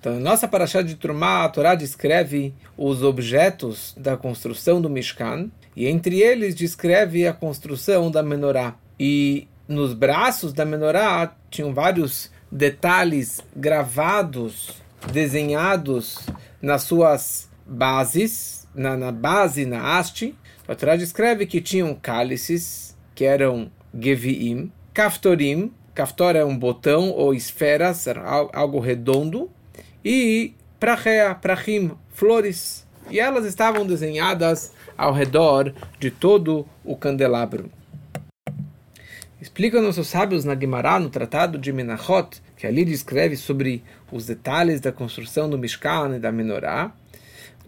Então, na nossa Parashá de Trumá, a Torá descreve os objetos da construção do Mishkan, e entre eles descreve a construção da menorá. E nos braços da menorá tinham vários detalhes gravados, desenhados nas suas bases, na, na base, na haste. A Torá descreve que tinham cálices, que eram geviim, kaftorim, kaftor é um botão ou esferas, algo redondo, e prachea, prachim, flores. E elas estavam desenhadas ao redor de todo o candelabro. Explica nossos sábios na Gemara, no Tratado de Menachot, que ali descreve sobre os detalhes da construção do Mishkan e da Menorá,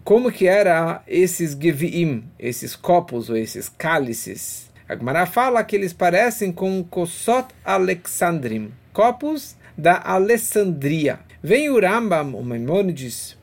como que era esses Geviim, esses copos ou esses cálices. A Gemara fala que eles parecem com Kosot Alexandrim, copos da Alessandria. Vem o Rambam, o Maimonides,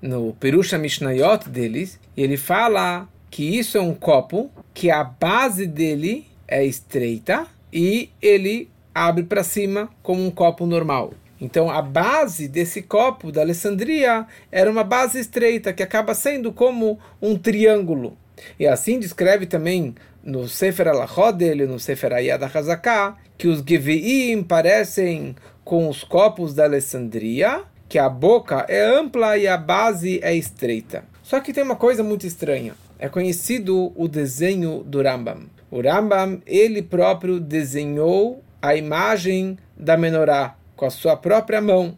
no Perusha Mishnayot deles, e ele fala que isso é um copo que a base dele é estreita e ele abre para cima como um copo normal. Então a base desse copo da Alessandria era uma base estreita que acaba sendo como um triângulo. E assim descreve também no Sefer Alachot dele, no Sefer Ayad HaZaká, que os Geviim parecem com os copos da Alessandria, que a boca é ampla e a base é estreita. Só que tem uma coisa muito estranha. É conhecido o desenho do Rambam. O Rambam, ele próprio desenhou a imagem da menorá com a sua própria mão.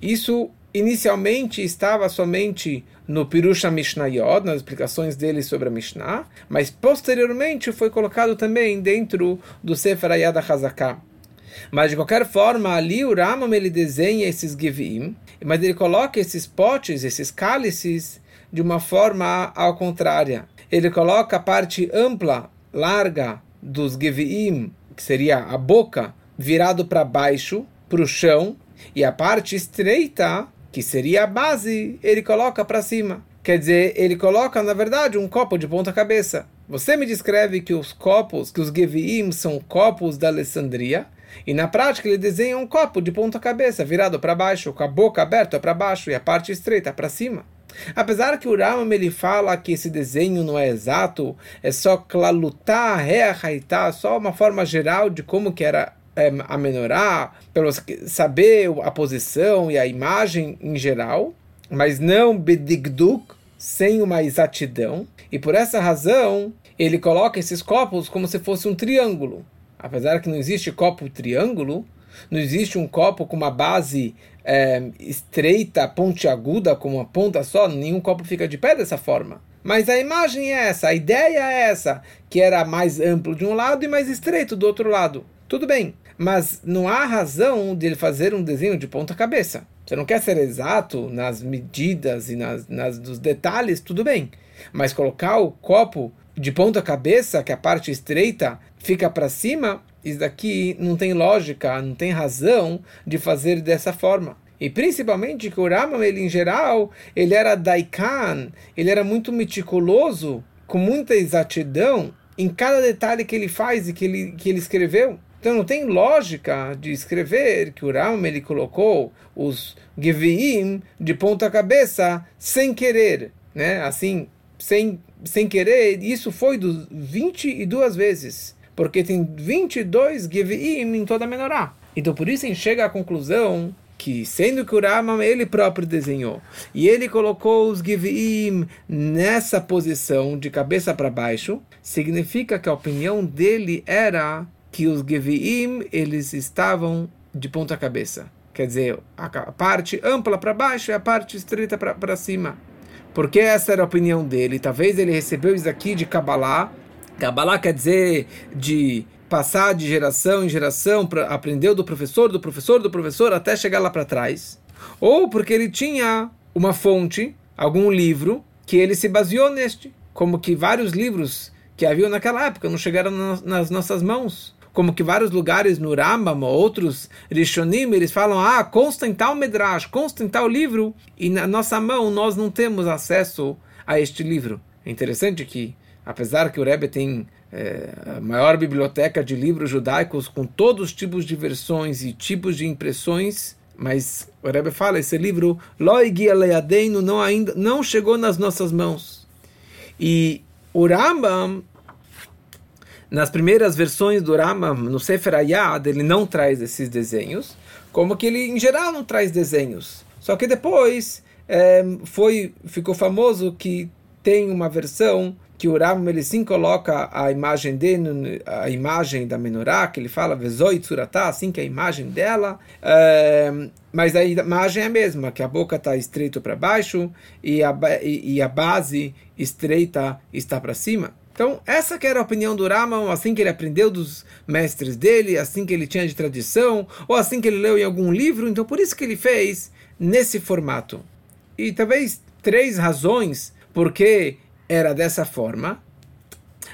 Isso inicialmente estava somente no Pirusha Mishnayot, nas explicações dele sobre a Mishnah, mas posteriormente foi colocado também dentro do Sefer Ayad HaZaká. Mas de qualquer forma, ali o Ramam ele desenha esses Givim, mas ele coloca esses potes, esses cálices, de uma forma ao contrária. Ele coloca a parte ampla larga dos Geviim, que seria a boca, virado para baixo, para o chão, e a parte estreita, que seria a base, ele coloca para cima. Quer dizer, ele coloca, na verdade, um copo de ponta cabeça. Você me descreve que os copos, que os Geviim são copos da Alessandria, e na prática ele desenha um copo de ponta cabeça, virado para baixo, com a boca aberta para baixo e a parte estreita para cima. Apesar que o Ramam ele fala que esse desenho não é exato, é só klalutá, reahaitá, só uma forma geral de como que era é, a menorá, para saber a posição e a imagem em geral, mas não bedigduk, sem uma exatidão. E por essa razão, ele coloca esses copos como se fosse um triângulo. Apesar que não existe copo triângulo, não existe um copo com uma base é, estreita, pontiaguda, com uma ponta só, nenhum copo fica de pé dessa forma. Mas a imagem é essa, a ideia é essa, que era mais amplo de um lado e mais estreito do outro lado. Tudo bem, mas não há razão de ele fazer um desenho de ponta cabeça. Você não quer ser exato nas medidas e nas, nas dos detalhes, tudo bem. Mas colocar o copo de ponta cabeça, que a parte estreita fica para cima, isso daqui não tem lógica, não tem razão de fazer dessa forma. E principalmente que o Rambam, ele em geral, ele era daikan, ele era muito meticuloso, com muita exatidão em cada detalhe que ele faz e que ele, que ele escreveu. Então não tem lógica de escrever que o Rambam ele colocou os Geviim de ponta cabeça sem querer, né? Assim, sem, sem querer, isso foi dos 22 vezes porque tem 22 Geviim em toda a menorá. Então por isso a gente chega à conclusão que, sendo que o Rama ele próprio desenhou, e ele colocou os Geviim nessa posição de cabeça para baixo, significa que a opinião dele era que os Geviim eles estavam de ponta cabeça. Quer dizer, a parte ampla para baixo e a parte estreita para cima. Porque essa era a opinião dele. Talvez ele recebeu isso aqui de Kabbalah, Kabbalah quer dizer de passar de geração em geração, pra, aprendeu do professor, do professor, do professor, até chegar lá para trás. Ou porque ele tinha uma fonte, algum livro, que ele se baseou neste. Como que vários livros que haviam naquela época não chegaram nas nossas mãos. Como que vários lugares no Rambam ou outros Rishonim, eles falam, ah, consta em tal Medrash, consta em tal livro, e na nossa mão nós não temos acesso a este livro. É interessante que apesar que o Rebbe tem é, a maior biblioteca de livros judaicos com todos os tipos de versões e tipos de impressões, mas o Rebbe fala, esse livro, Loigi Aleadeino, não ainda não chegou nas nossas mãos. E o Rambam, nas primeiras versões do Rambam, no Sefer Ayad, ele não traz esses desenhos, como que ele, em geral, não traz desenhos. Só que depois é, foi, ficou famoso que tem uma versão que o Rambam ele sim coloca a imagem dele, a imagem da menorá, que ele fala Vezoi Tsuratá, assim que é a imagem dela, é, mas a imagem é a mesma, que a boca está estreita para baixo e a, e, e a base estreita está para cima. Então, essa que era a opinião do Rambam, assim que ele aprendeu dos mestres dele, assim que ele tinha de tradição, ou assim que ele leu em algum livro, então por isso que ele fez nesse formato. E talvez três razões porque era dessa forma.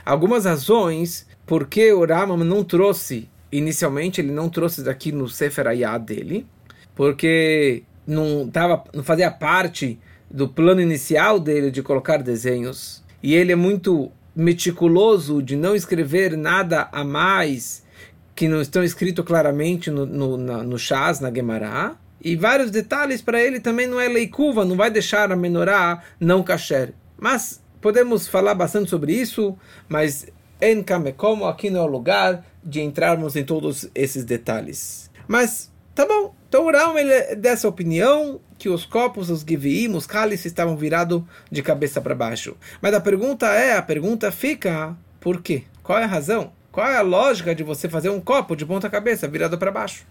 Algumas razões porque o Rambam não trouxe, inicialmente ele não trouxe daqui no Sefer Ayah dele, porque não, tava, não fazia parte do plano inicial dele de colocar desenhos. E ele é muito meticuloso de não escrever nada a mais que não estão escrito claramente no, no, na, no na Gemara. E vários detalhes para ele também não é leikuva, não vai deixar a menorá não kasher. Mas podemos falar bastante sobre isso, mas em Kamekomo aqui não é o lugar de entrarmos em todos esses detalhes. Mas tá bom, então ele é dessa opinião que os copos, os giviim, os cálices estavam virados de cabeça para baixo. Mas a pergunta é, a pergunta fica, por quê? Qual é a razão? Qual é a lógica de você fazer um copo de ponta cabeça virado para baixo?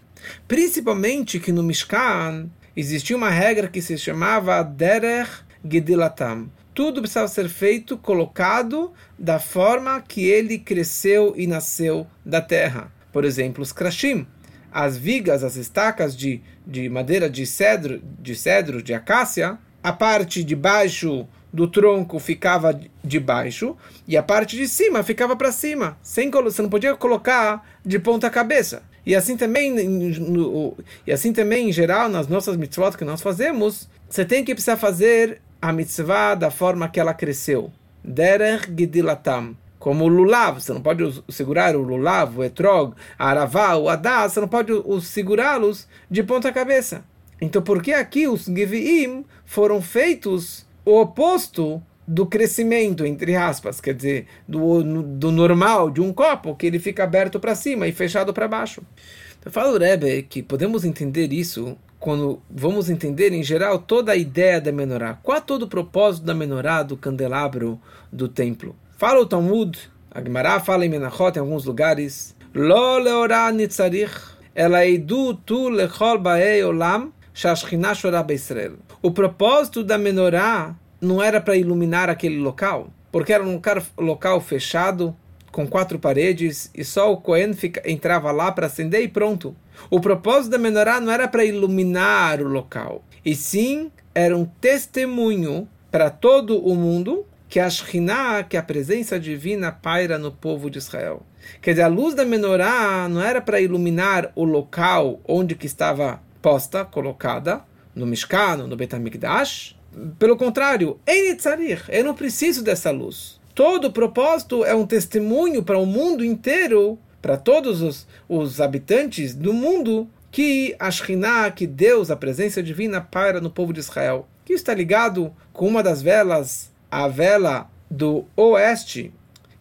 Principalmente que no Mishkan existia uma regra que se chamava Derer Gedilatam. Tudo precisava ser feito, colocado da forma que ele cresceu e nasceu da terra. Por exemplo, os krashim, as vigas, as estacas de, de madeira de cedro, de cedro, de acácia, a parte de baixo do tronco ficava de baixo e a parte de cima ficava para cima. Sem, você não podia colocar de ponta cabeça. E assim também, no, e assim também em geral nas nossas mitzvot que nós fazemos, você tem que precisar fazer a mitzvah da forma que ela cresceu. Derech gidilatam. Como o lulav, você não pode segurar o lulav, o etrog, a aravá, o adá, você não pode segurá-los de ponta cabeça. Então por que aqui os giviim foram feitos o oposto do crescimento, entre aspas, quer dizer, do, do normal de um copo, que ele fica aberto para cima e fechado para baixo. Então fala o Rebbe que podemos entender isso quando vamos entender em geral toda a ideia da menorá. Qual é todo o propósito da menorá, do candelabro do templo? Fala o Talmud, a Gemara fala em Menachot em alguns lugares, Lo leorá nitzarich, ela edu tu lechol baei olam, o propósito da menorá não era para iluminar aquele local, porque era um local fechado, com quatro paredes, e só o Cohen fica, entrava lá para acender e pronto. O propósito da menorá não era para iluminar o local, e sim era um testemunho para todo o mundo que a Shekhinah, que a presença divina paira no povo de Israel. Quer dizer, a luz da menorá não era para iluminar o local onde que estava posta, colocada no Mishkan, no Betamikdash. Pelo contrário, eu não preciso dessa luz. Todo o propósito é um testemunho para o mundo inteiro, para todos os, os habitantes do mundo, que a Shekhinah, que Deus, a presença divina, paira no povo de Israel. Que está ligado com uma das velas, a vela do oeste,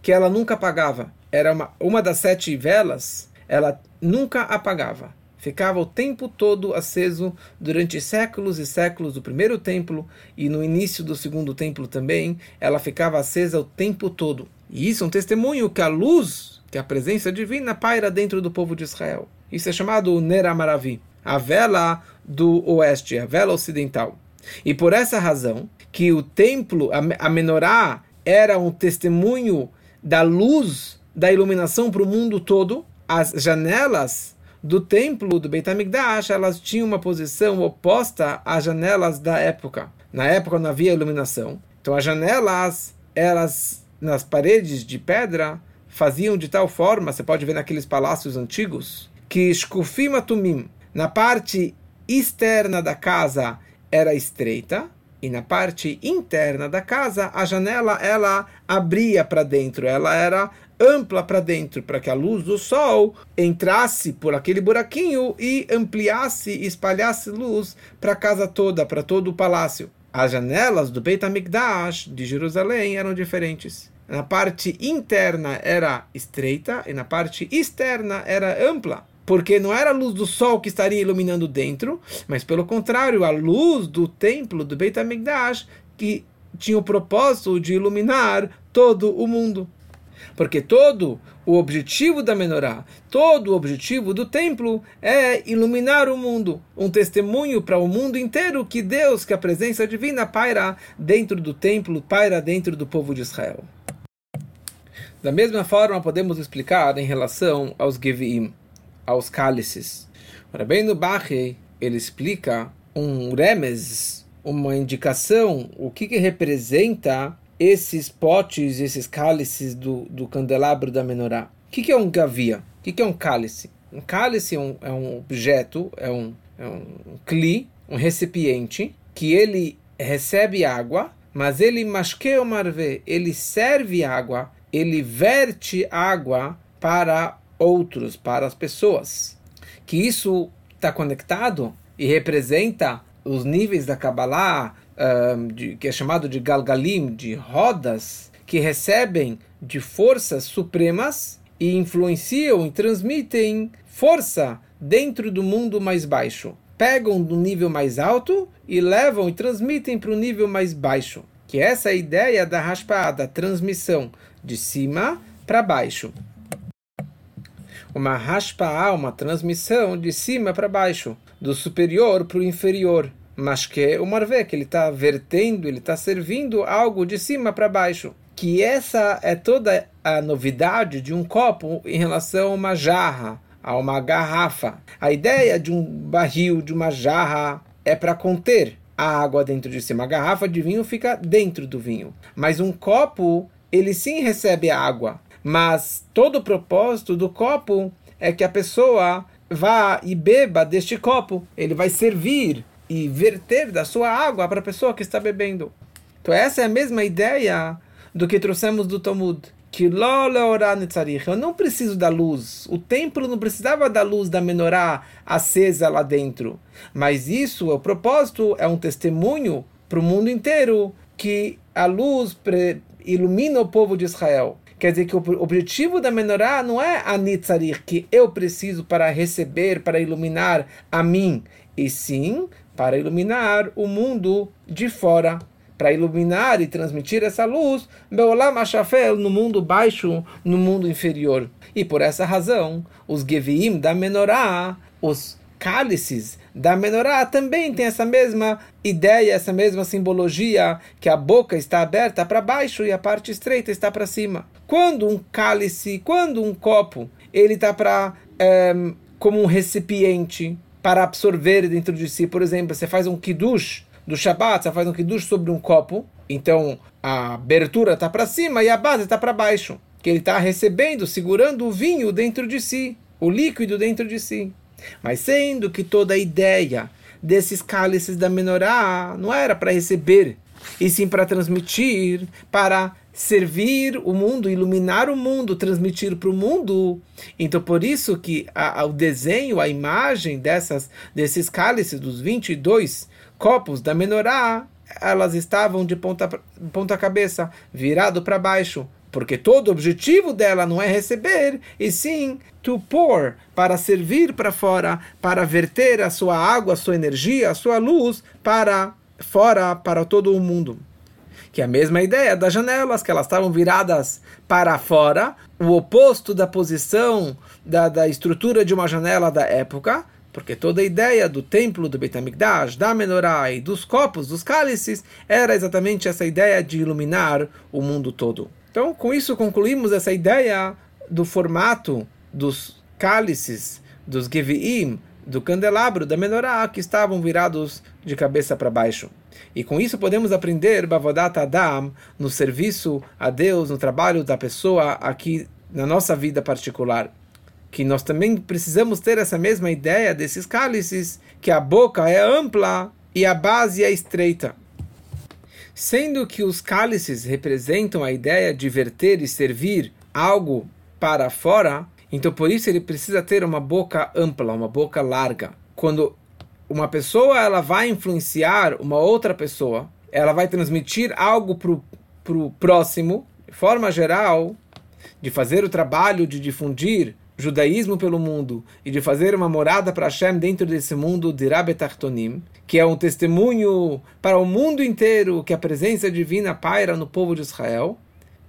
que ela nunca apagava. Era uma, uma das sete velas, ela nunca apagava ficava o tempo todo aceso durante séculos e séculos do primeiro templo e no início do segundo templo também, ela ficava acesa o tempo todo. E isso é um testemunho que a luz, que a presença divina paira dentro do povo de Israel. Isso é chamado Neramaravi, a vela do oeste, a vela ocidental. E por essa razão que o templo, a menorá, era um testemunho da luz, da iluminação para o mundo todo, as janelas do templo do Beit HaMikdash, elas tinham uma posição oposta às janelas da época. Na época não havia iluminação. Então as janelas, elas nas paredes de pedra, faziam de tal forma, você pode ver naqueles palácios antigos, que Shkufim Atumim, na parte externa da casa era estreita, E na parte interna da casa, a janela ela abria para dentro, ela era ampla para dentro, para que a luz do sol entrasse por aquele buraquinho e ampliasse e espalhasse luz para a casa toda, para todo o palácio. As janelas do Beit HaMikdash de Jerusalém eram diferentes. Na parte interna era estreita e na parte externa era ampla porque não era a luz do sol que estaria iluminando dentro, mas pelo contrário, a luz do templo do Beit HaMikdash que tinha o propósito de iluminar todo o mundo. Porque todo o objetivo da menorá, todo o objetivo do templo é iluminar o mundo, um testemunho para o mundo inteiro que Deus, que a presença divina paira dentro do templo, paira dentro do povo de Israel. Da mesma forma, podemos explicar em relação aos Geviim aos cálices. Rabbeinu Bachei, ele explica um remes, uma indicação, o que, que representa esses potes, esses cálices do, do candelabro da menorá. O que, que é um gavia? O que, que é um cálice? Um cálice é um, é um objeto, é um, é um cli, um recipiente, que ele recebe água, mas ele masqueia o marvê, ele serve água, ele verte água para outros, para as pessoas. Que isso está conectado e representa os níveis da Kabbalah, um, de, que é chamado de Galgalim, de rodas, que recebem de forças supremas e influenciam e transmitem força dentro do mundo mais baixo. Pegam do nível mais alto e levam e transmitem para o nível mais baixo. Que é essa ideia da raspa, da transmissão de cima para baixo uma raspa, uma transmissão de cima para baixo, do superior para o inferior. Mas que o marvé, que ele está vertendo, ele está servindo algo de cima para baixo. Que essa é toda a novidade de um copo em relação a uma jarra, a uma garrafa. A ideia de um barril, de uma jarra, é para conter a água dentro de si. Uma garrafa de vinho fica dentro do vinho. Mas um copo, ele sim recebe água mas todo o propósito do copo é que a pessoa vá e beba deste copo. Ele vai servir e verter da sua água para a pessoa que está bebendo. Então essa é a mesma ideia do que trouxemos do Talmud. Que eu não preciso da luz. O templo não precisava da luz da menorá acesa lá dentro. Mas isso, o propósito, é um testemunho para o mundo inteiro que a luz ilumina o povo de Israel. Quer dizer que o objetivo da menorá não é a nitzarir, que eu preciso para receber, para iluminar a mim, e sim para iluminar o mundo de fora, para iluminar e transmitir essa luz no mundo baixo, no mundo inferior. E por essa razão, os Geviim da menorá, os cálices da menorá também tem essa mesma ideia, essa mesma simbologia, que a boca está aberta para baixo e a parte estreita está para cima. Quando um cálice, quando um copo, ele está para é, como um recipiente para absorver dentro de si, por exemplo, você faz um kiddush do Shabbat, você faz um kiddush sobre um copo, então a abertura está para cima e a base está para baixo, que ele está recebendo, segurando o vinho dentro de si, o líquido dentro de si. Mas sendo que toda a ideia desses cálices da menorá não era para receber, e sim para transmitir, para servir o mundo, iluminar o mundo, transmitir para o mundo. Então, por isso que a, a, o desenho, a imagem dessas, desses cálices, dos 22 copos da menorá, elas estavam de ponta, ponta cabeça, virado para baixo, porque todo o objetivo dela não é receber, e sim to pour, para servir para fora, para verter a sua água, a sua energia, a sua luz para fora, para todo o mundo. Que é a mesma ideia das janelas, que elas estavam viradas para fora, o oposto da posição da, da estrutura de uma janela da época, porque toda a ideia do templo do Beit HaMikdash, da menorá e dos copos, dos cálices, era exatamente essa ideia de iluminar o mundo todo. Então, com isso concluímos essa ideia do formato dos cálices, dos Geviim, do candelabro, da menorá, que estavam virados de cabeça para baixo. E com isso podemos aprender Bavodat Adam no serviço a Deus, no trabalho da pessoa aqui na nossa vida particular. Que nós também precisamos ter essa mesma ideia desses cálices, que a boca é ampla e a base é estreita. Sendo que os cálices representam a ideia de verter e servir algo para fora, então por isso ele precisa ter uma boca ampla, uma boca larga. Quando uma pessoa ela vai influenciar uma outra pessoa, ela vai transmitir algo para o próximo, de forma geral, de fazer o trabalho de difundir judaísmo pelo mundo e de fazer uma morada para Hashem dentro desse mundo de Rabetartonim, que é um testemunho para o mundo inteiro que a presença divina paira no povo de Israel,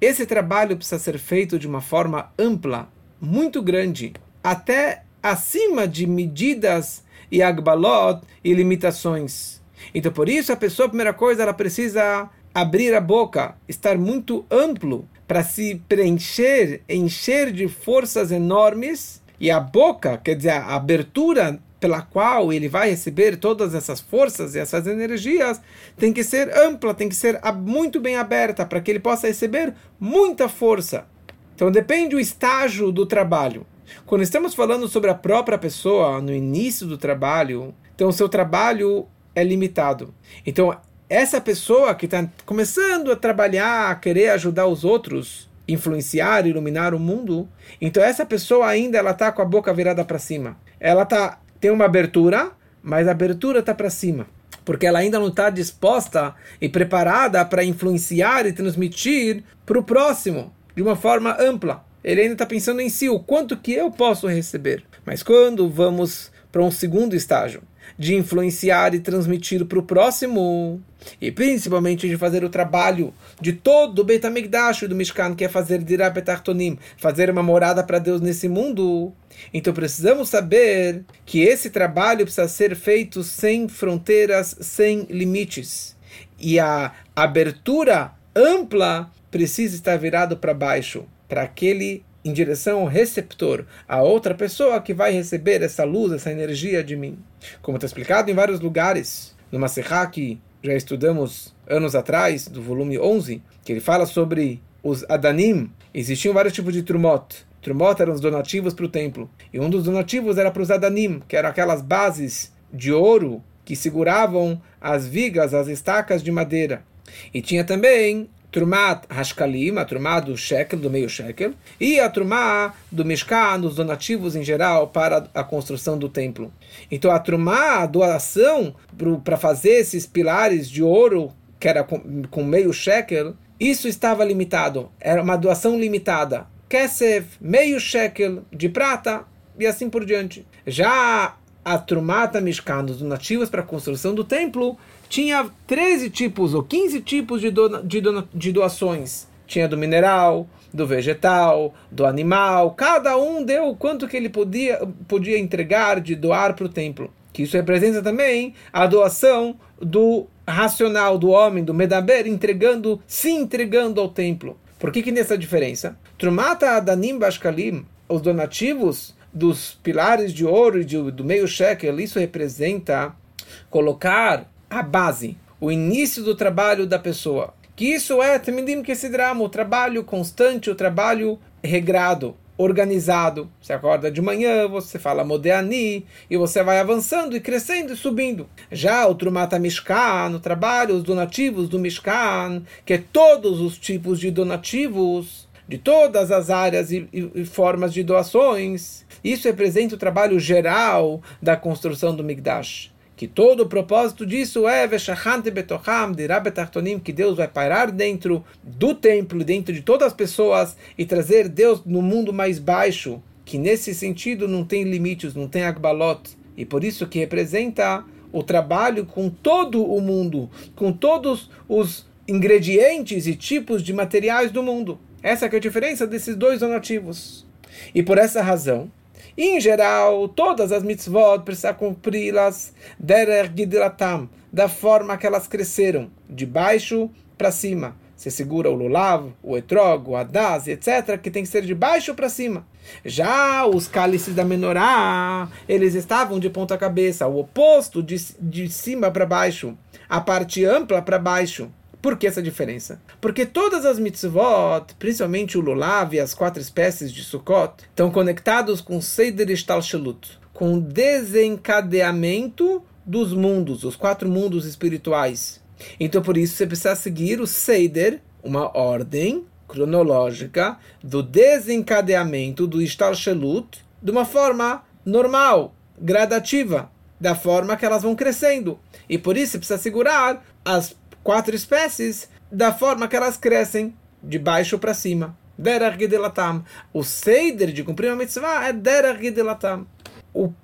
esse trabalho precisa ser feito de uma forma ampla, muito grande, até acima de medidas e agbalot e limitações. Então, por isso, a pessoa, a primeira coisa, ela precisa abrir a boca, estar muito amplo para se preencher, encher de forças enormes, e a boca, quer dizer, a abertura pela qual ele vai receber todas essas forças e essas energias, tem que ser ampla, tem que ser muito bem aberta, para que ele possa receber muita força. Então depende do estágio do trabalho. Quando estamos falando sobre a própria pessoa no início do trabalho, então o seu trabalho é limitado. Então essa pessoa que está começando a trabalhar, a querer ajudar os outros, influenciar, iluminar o mundo, então essa pessoa ainda ela está com a boca virada para cima. Ela tá tem uma abertura, mas a abertura está para cima, porque ela ainda não está disposta e preparada para influenciar e transmitir para o próximo de uma forma ampla. Ele ainda está pensando em si, o quanto que eu posso receber. Mas quando vamos para um segundo estágio, de influenciar e transmitir para o próximo, e principalmente de fazer o trabalho de todo o Beit HaMikdash do Mishkan, que é fazer Dirah Betartonim, fazer uma morada para Deus nesse mundo. Então precisamos saber que esse trabalho precisa ser feito sem fronteiras, sem limites. E a abertura ampla precisa estar virado para baixo, para aquele em direção ao receptor, a outra pessoa que vai receber essa luz, essa energia de mim. Como está explicado em vários lugares, numa serra que já estudamos anos atrás, do volume 11, que ele fala sobre os Adanim. Existiam vários tipos de Trumot. Trumot eram os donativos para o templo. E um dos donativos era para os Adanim, que eram aquelas bases de ouro que seguravam as vigas, as estacas de madeira. E tinha também Trumat Hashkalim, a Trumá do shekel, do meio shekel, e a Trumá do Mishkan, dos donativos em geral, para a construção do templo. Então a Trumá, a doação para fazer esses pilares de ouro, que era com, com meio shekel, isso estava limitado, era uma doação limitada. Kesef, meio shekel de prata, e assim por diante. Já a Trumata Mishkan, dos donativos para a construção do templo, tinha 13 tipos ou 15 tipos de, do, de, do, de doações. Tinha do mineral, do vegetal, do animal. Cada um deu o quanto que ele podia, podia entregar de doar para o templo. Que isso representa também a doação do racional do homem, do medaber, entregando, se entregando ao templo. Por que, que nessa diferença? Trumata Adanim Bashkalim, os donativos dos pilares de ouro e de, do meio shekel, isso representa colocar a base, o início do trabalho da pessoa. Que isso é, esse drama, o trabalho constante, o trabalho regrado, organizado. Você acorda de manhã, você fala Modeani, e você vai avançando e crescendo e subindo. Já o Trumata Mishkan, o trabalho, os donativos do Mishkan, que é todos os tipos de donativos, de todas as áreas e, e, e formas de doações. Isso representa o trabalho geral da construção do Migdash que todo o propósito disso é que Deus vai parar dentro do templo, dentro de todas as pessoas e trazer Deus no mundo mais baixo, que nesse sentido não tem limites, não tem agbalot, e por isso que representa o trabalho com todo o mundo, com todos os ingredientes e tipos de materiais do mundo. Essa é a diferença desses dois donativos. E por essa razão, em geral, todas as mitzvot precisa cumpri-las derer da forma que elas cresceram, de baixo para cima. Você segura o lulav, o etrog, o adaz, etc., que tem que ser de baixo para cima. Já os cálices da menorá, eles estavam de ponta cabeça, o oposto de, de cima para baixo, a parte ampla para baixo. Por que essa diferença? Porque todas as mitzvot, principalmente o lulav e as quatro espécies de Sukkot, estão conectados com Seider Shtalshelut, com o desencadeamento dos mundos, os quatro mundos espirituais. Então, por isso, você precisa seguir o Seider, uma ordem cronológica do desencadeamento do Ishtalshelut de uma forma normal, gradativa, da forma que elas vão crescendo. E por isso, você precisa segurar as quatro espécies da forma que elas crescem, de baixo para cima. Gedelatam. O Seider de cumprir uma mitzvah é Derech Gedelatam. O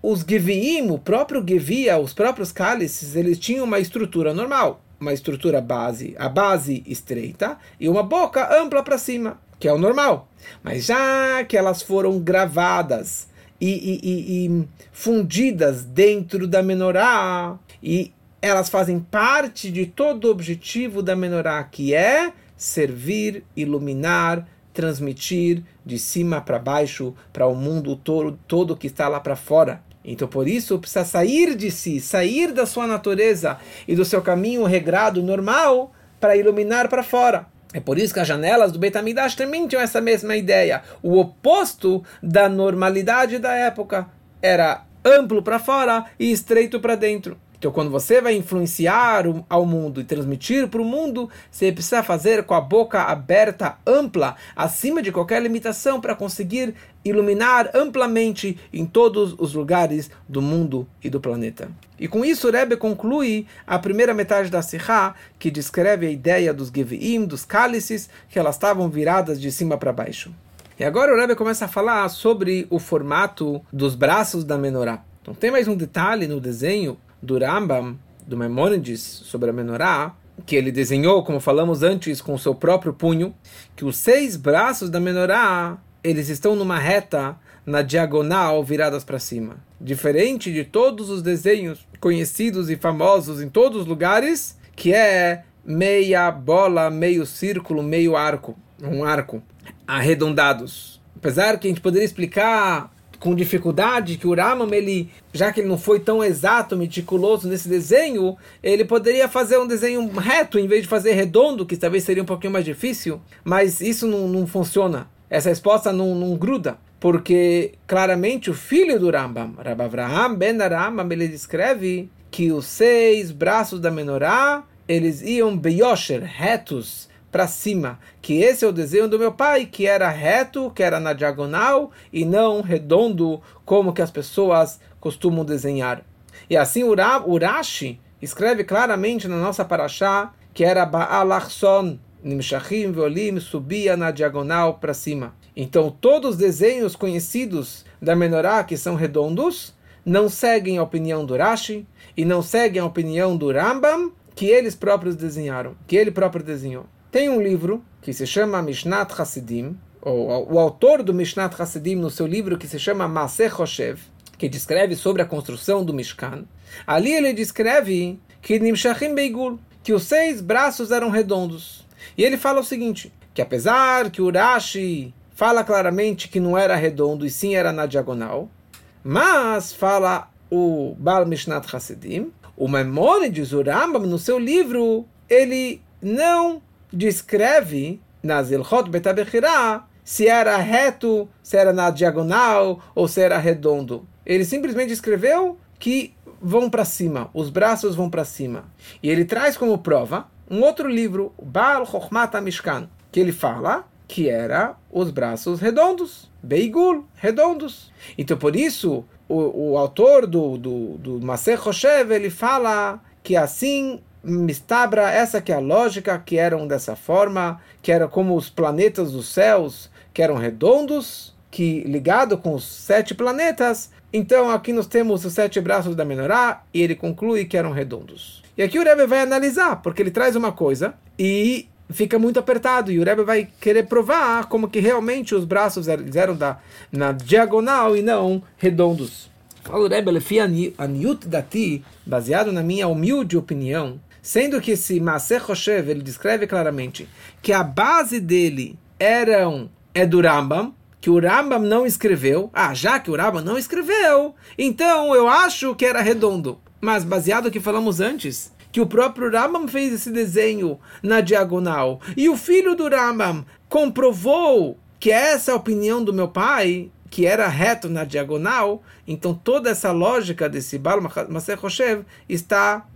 os Geviim, o próprio Gevia, os próprios cálices, eles tinham uma estrutura normal, uma estrutura base, a base estreita e uma boca ampla para cima, que é o normal. Mas já que elas foram gravadas e, e, e, e fundidas dentro da menorá, e elas fazem parte de todo o objetivo da menorá, que é servir, iluminar, transmitir de cima para baixo para o mundo todo, todo que está lá para fora. Então, por isso, precisa sair de si, sair da sua natureza e do seu caminho regrado, normal, para iluminar para fora. É por isso que as janelas do Beit HaMikdash também tinham essa mesma ideia. O oposto da normalidade da época era amplo para fora e estreito para dentro. Então, quando você vai influenciar ao mundo e transmitir para o mundo, você precisa fazer com a boca aberta, ampla, acima de qualquer limitação, para conseguir iluminar amplamente em todos os lugares do mundo e do planeta. E com isso, Rebbe conclui a primeira metade da Sihá, que descreve a ideia dos Geviim, dos cálices, que elas estavam viradas de cima para baixo. E agora o Rebbe começa a falar sobre o formato dos braços da menorá. Então tem mais um detalhe no desenho do Rambam, do Maimonides, sobre a menorá, que ele desenhou, como falamos antes, com o seu próprio punho, que os seis braços da menorá, eles estão numa reta na diagonal viradas para cima. Diferente de todos os desenhos conhecidos e famosos em todos os lugares, que é meia bola, meio círculo, meio arco, um arco, arredondados. Apesar que a gente poderia explicar com dificuldade, que o Ramam, ele, já que ele não foi tão exato, meticuloso nesse desenho, ele poderia fazer um desenho reto em vez de fazer redondo, que talvez seria um pouquinho mais difícil, mas isso não, não funciona. Essa resposta não, não gruda, porque claramente o filho do Rambam, Rabbi Avraham ben Rambam, ele descreve que os seis braços da menorá, eles iam beyosher, retos, para cima, que esse é o desenho do meu pai, que era reto, que era na diagonal e não redondo, como que as pessoas costumam desenhar. E assim o Rashi escreve claramente na nossa paraxá que era Baalachson, Nimshachim Veolim, subia na diagonal para cima. Então todos os desenhos conhecidos da menorá que são redondos não seguem a opinião do Rashi e não seguem a opinião do Rambam que eles próprios desenharam, que ele próprio desenhou. Tem um livro que se chama Mishnat Hasidim, ou o autor do Mishnat Hasidim, no seu livro que se chama Maseh Hoshev, que descreve sobre a construção do Mishkan. Ali ele descreve que Nimshachim Beigul, que os seis braços eram redondos. E ele fala o seguinte, que apesar que o Rashi fala claramente que não era redondo e sim era na diagonal, mas fala o Baal Mishnat Hasidim, o Maimonides, o Rambam, no seu livro, ele não descreve nas Ilhot Betabechirá se era reto, se era na diagonal ou se era redondo. Ele simplesmente escreveu que vão para cima, os braços vão para cima. E ele traz como prova um outro livro, Baal Chochmat Mishkan, que ele fala que era os braços redondos, Beigul, redondos. Então por isso o, o autor do, do, do Maser Hoshev, ele fala que assim mistabra, essa que é a lógica, que eram dessa forma, que era como os planetas dos céus, que eram redondos, que ligado com os sete planetas. Então aqui nós temos os sete braços da menorá e ele conclui que eram redondos. E aqui o Rebbe vai analisar, porque ele traz uma coisa e fica muito apertado e o Rebbe vai querer provar como que realmente os braços eram da, na diagonal e não redondos. Fala o Rebbe, baseado na minha humilde opinião, Sendo que esse Maser Hoshev, ele descreve claramente que a base dele eram, é do Rambam, que o Rambam não escreveu. Ah, já que o Rambam não escreveu, então eu acho que era redondo. Mas baseado no que falamos antes, que o próprio Rambam fez esse desenho na diagonal, e o filho do Rambam comprovou que essa é a opinião do meu pai, que era reto na diagonal, então toda essa lógica desse Baal Maser Hoshev está...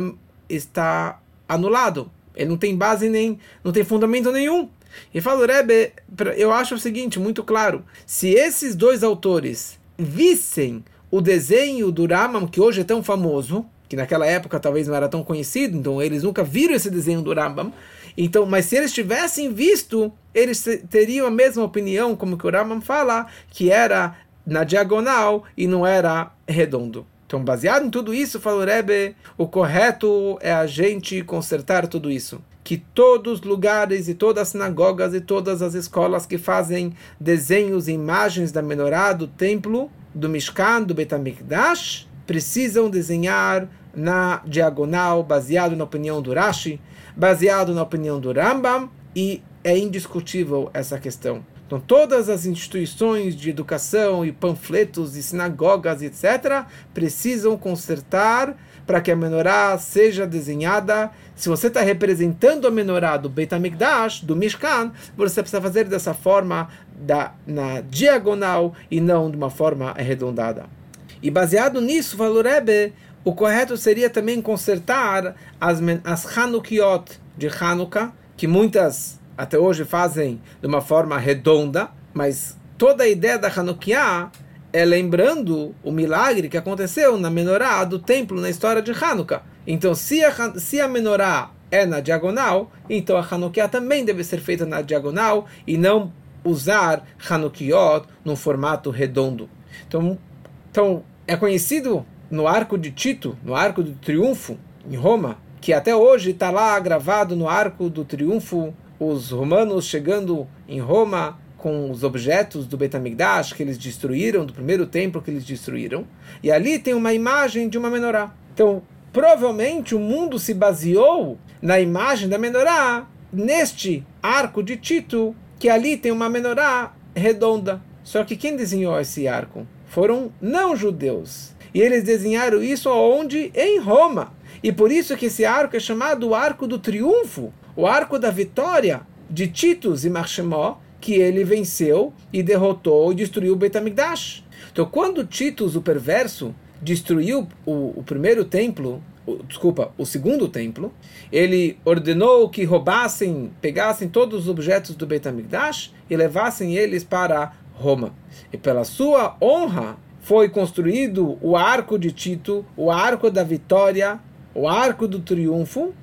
Um, está anulado. Ele não tem base nem, não tem fundamento nenhum. E fala, Rebbe, eu acho o seguinte, muito claro. Se esses dois autores vissem o desenho do Rambam, que hoje é tão famoso, que naquela época talvez não era tão conhecido, então eles nunca viram esse desenho do Rambam. Então, mas se eles tivessem visto, eles teriam a mesma opinião, como que o Rambam fala, que era na diagonal e não era redondo. Então, baseado em tudo isso, falou Rebbe, o correto é a gente consertar tudo isso. Que todos os lugares e todas as sinagogas e todas as escolas que fazem desenhos e imagens da menorá, do templo, do Mishkan, do Betamikdash, precisam desenhar na diagonal, baseado na opinião do Rashi, baseado na opinião do Rambam, e é indiscutível essa questão. Então, todas as instituições de educação e panfletos e sinagogas, etc., precisam consertar para que a menorá seja desenhada. Se você está representando a menorá do Beit HaMikdash, do Mishkan, você precisa fazer dessa forma da, na diagonal e não de uma forma arredondada. E baseado nisso, falou Rebbe, o correto seria também consertar as, as Hanukiot de Hanukkah, que muitas até hoje fazem de uma forma redonda, mas toda a ideia da Hanukkah é lembrando o milagre que aconteceu na menorá do templo na história de Hanukkah. Então, se a, se a menorá é na diagonal, então a Hanukkah também deve ser feita na diagonal e não usar Hanukkiot no formato redondo. Então, então, é conhecido no Arco de Tito, no Arco do Triunfo, em Roma, que até hoje está lá gravado no Arco do Triunfo os romanos chegando em Roma com os objetos do Betamigdash que eles destruíram, do primeiro templo que eles destruíram, e ali tem uma imagem de uma menorá. Então, provavelmente o mundo se baseou na imagem da menorá neste arco de Tito, que ali tem uma menorá redonda. Só que quem desenhou esse arco? Foram não judeus. E eles desenharam isso onde? Em Roma. E por isso que esse arco é chamado Arco do Triunfo, o arco da vitória de Titus e Marchemó, que ele venceu e derrotou e destruiu o Betamigdash. Então, quando Titus, o perverso, destruiu o, o primeiro templo, o, desculpa, o segundo templo, ele ordenou que roubassem, pegassem todos os objetos do Betamigdash e levassem eles para Roma. E pela sua honra foi construído o arco de Tito, o arco da vitória, o arco do triunfo,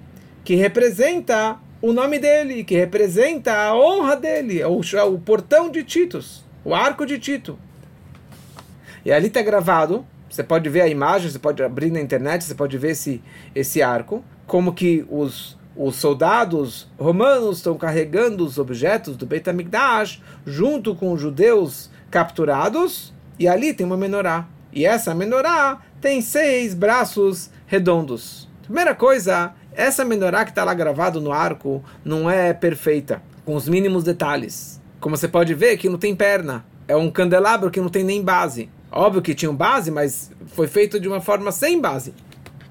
que representa o nome dele, que representa a honra dele, é o, é o portão de Titus, o arco de Tito. E ali está gravado, você pode ver a imagem, você pode abrir na internet, você pode ver esse, esse arco, como que os, os soldados romanos estão carregando os objetos do Beit HaMikdash junto com os judeus capturados, e ali tem uma menorá. E essa menorá tem seis braços redondos. Primeira coisa essa menorá que está lá gravado no arco não é perfeita, com os mínimos detalhes. Como você pode ver, que não tem perna. É um candelabro que não tem nem base. Óbvio que tinha base, mas foi feito de uma forma sem base.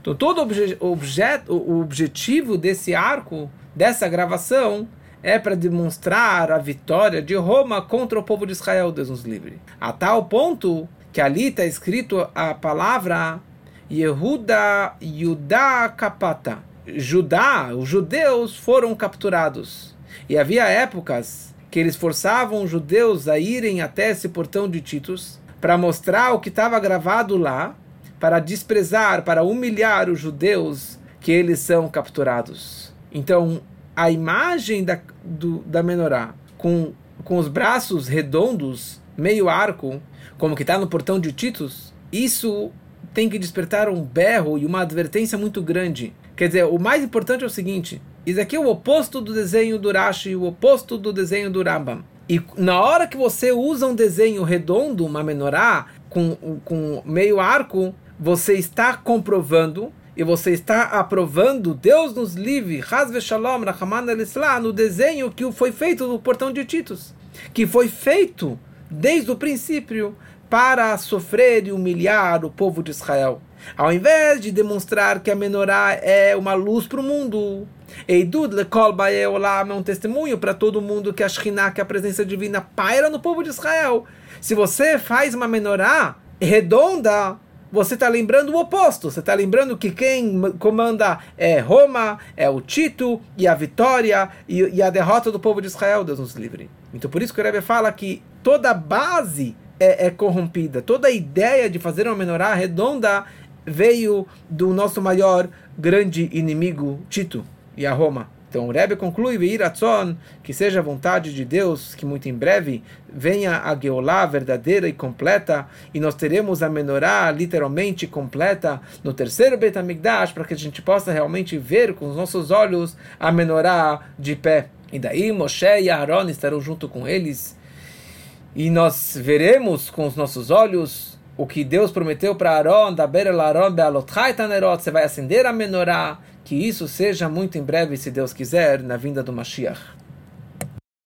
Então, todo obje objeto, o objetivo desse arco, dessa gravação, é para demonstrar a vitória de Roma contra o povo de Israel, Deus nos livre. A tal ponto que ali está escrito a palavra Yehuda Yudá Kapata Judá, os judeus foram capturados. E havia épocas que eles forçavam os judeus a irem até esse portão de Titus para mostrar o que estava gravado lá, para desprezar, para humilhar os judeus que eles são capturados. Então, a imagem da, do, da menorá com, com os braços redondos, meio arco, como que está no portão de Titus, isso tem que despertar um berro e uma advertência muito grande Quer dizer, o mais importante é o seguinte: isso aqui é o oposto do desenho do Rashi, o oposto do desenho do Rambam. E na hora que você usa um desenho redondo, uma menorá, com, com meio arco, você está comprovando e você está aprovando, Deus nos livre, Hazve Shalom, Rahaman al no desenho que foi feito no portão de Titus, que foi feito desde o princípio para sofrer e humilhar o povo de Israel. Ao invés de demonstrar que a menorá é uma luz para o mundo, Eidud lekol olam é um testemunho para todo mundo que a Shekhinah, que a presença divina, paira no povo de Israel. Se você faz uma menorá redonda, você está lembrando o oposto. Você está lembrando que quem comanda é Roma, é o Tito, e a vitória e, e, a derrota do povo de Israel, Deus nos livre. Então por isso que o Rebbe fala que toda base é, é corrompida, toda a ideia de fazer uma menorá redonda veio do nosso maior grande inimigo, Tito, e a Roma. Então o Rebbe conclui, que seja a vontade de Deus, que muito em breve venha a Geolá verdadeira e completa, e nós teremos a menorá literalmente completa no terceiro Beit HaMikdash, para que a gente possa realmente ver com os nossos olhos a menorá de pé. E daí Moshe e Aaron estarão junto com eles, e nós veremos com os nossos olhos o que Deus prometeu para Aaron, da Beira Aaron, Bealothai Tanerot, você vai acender a menorá, que isso seja muito em breve, se Deus quiser, na vinda do Mashiach.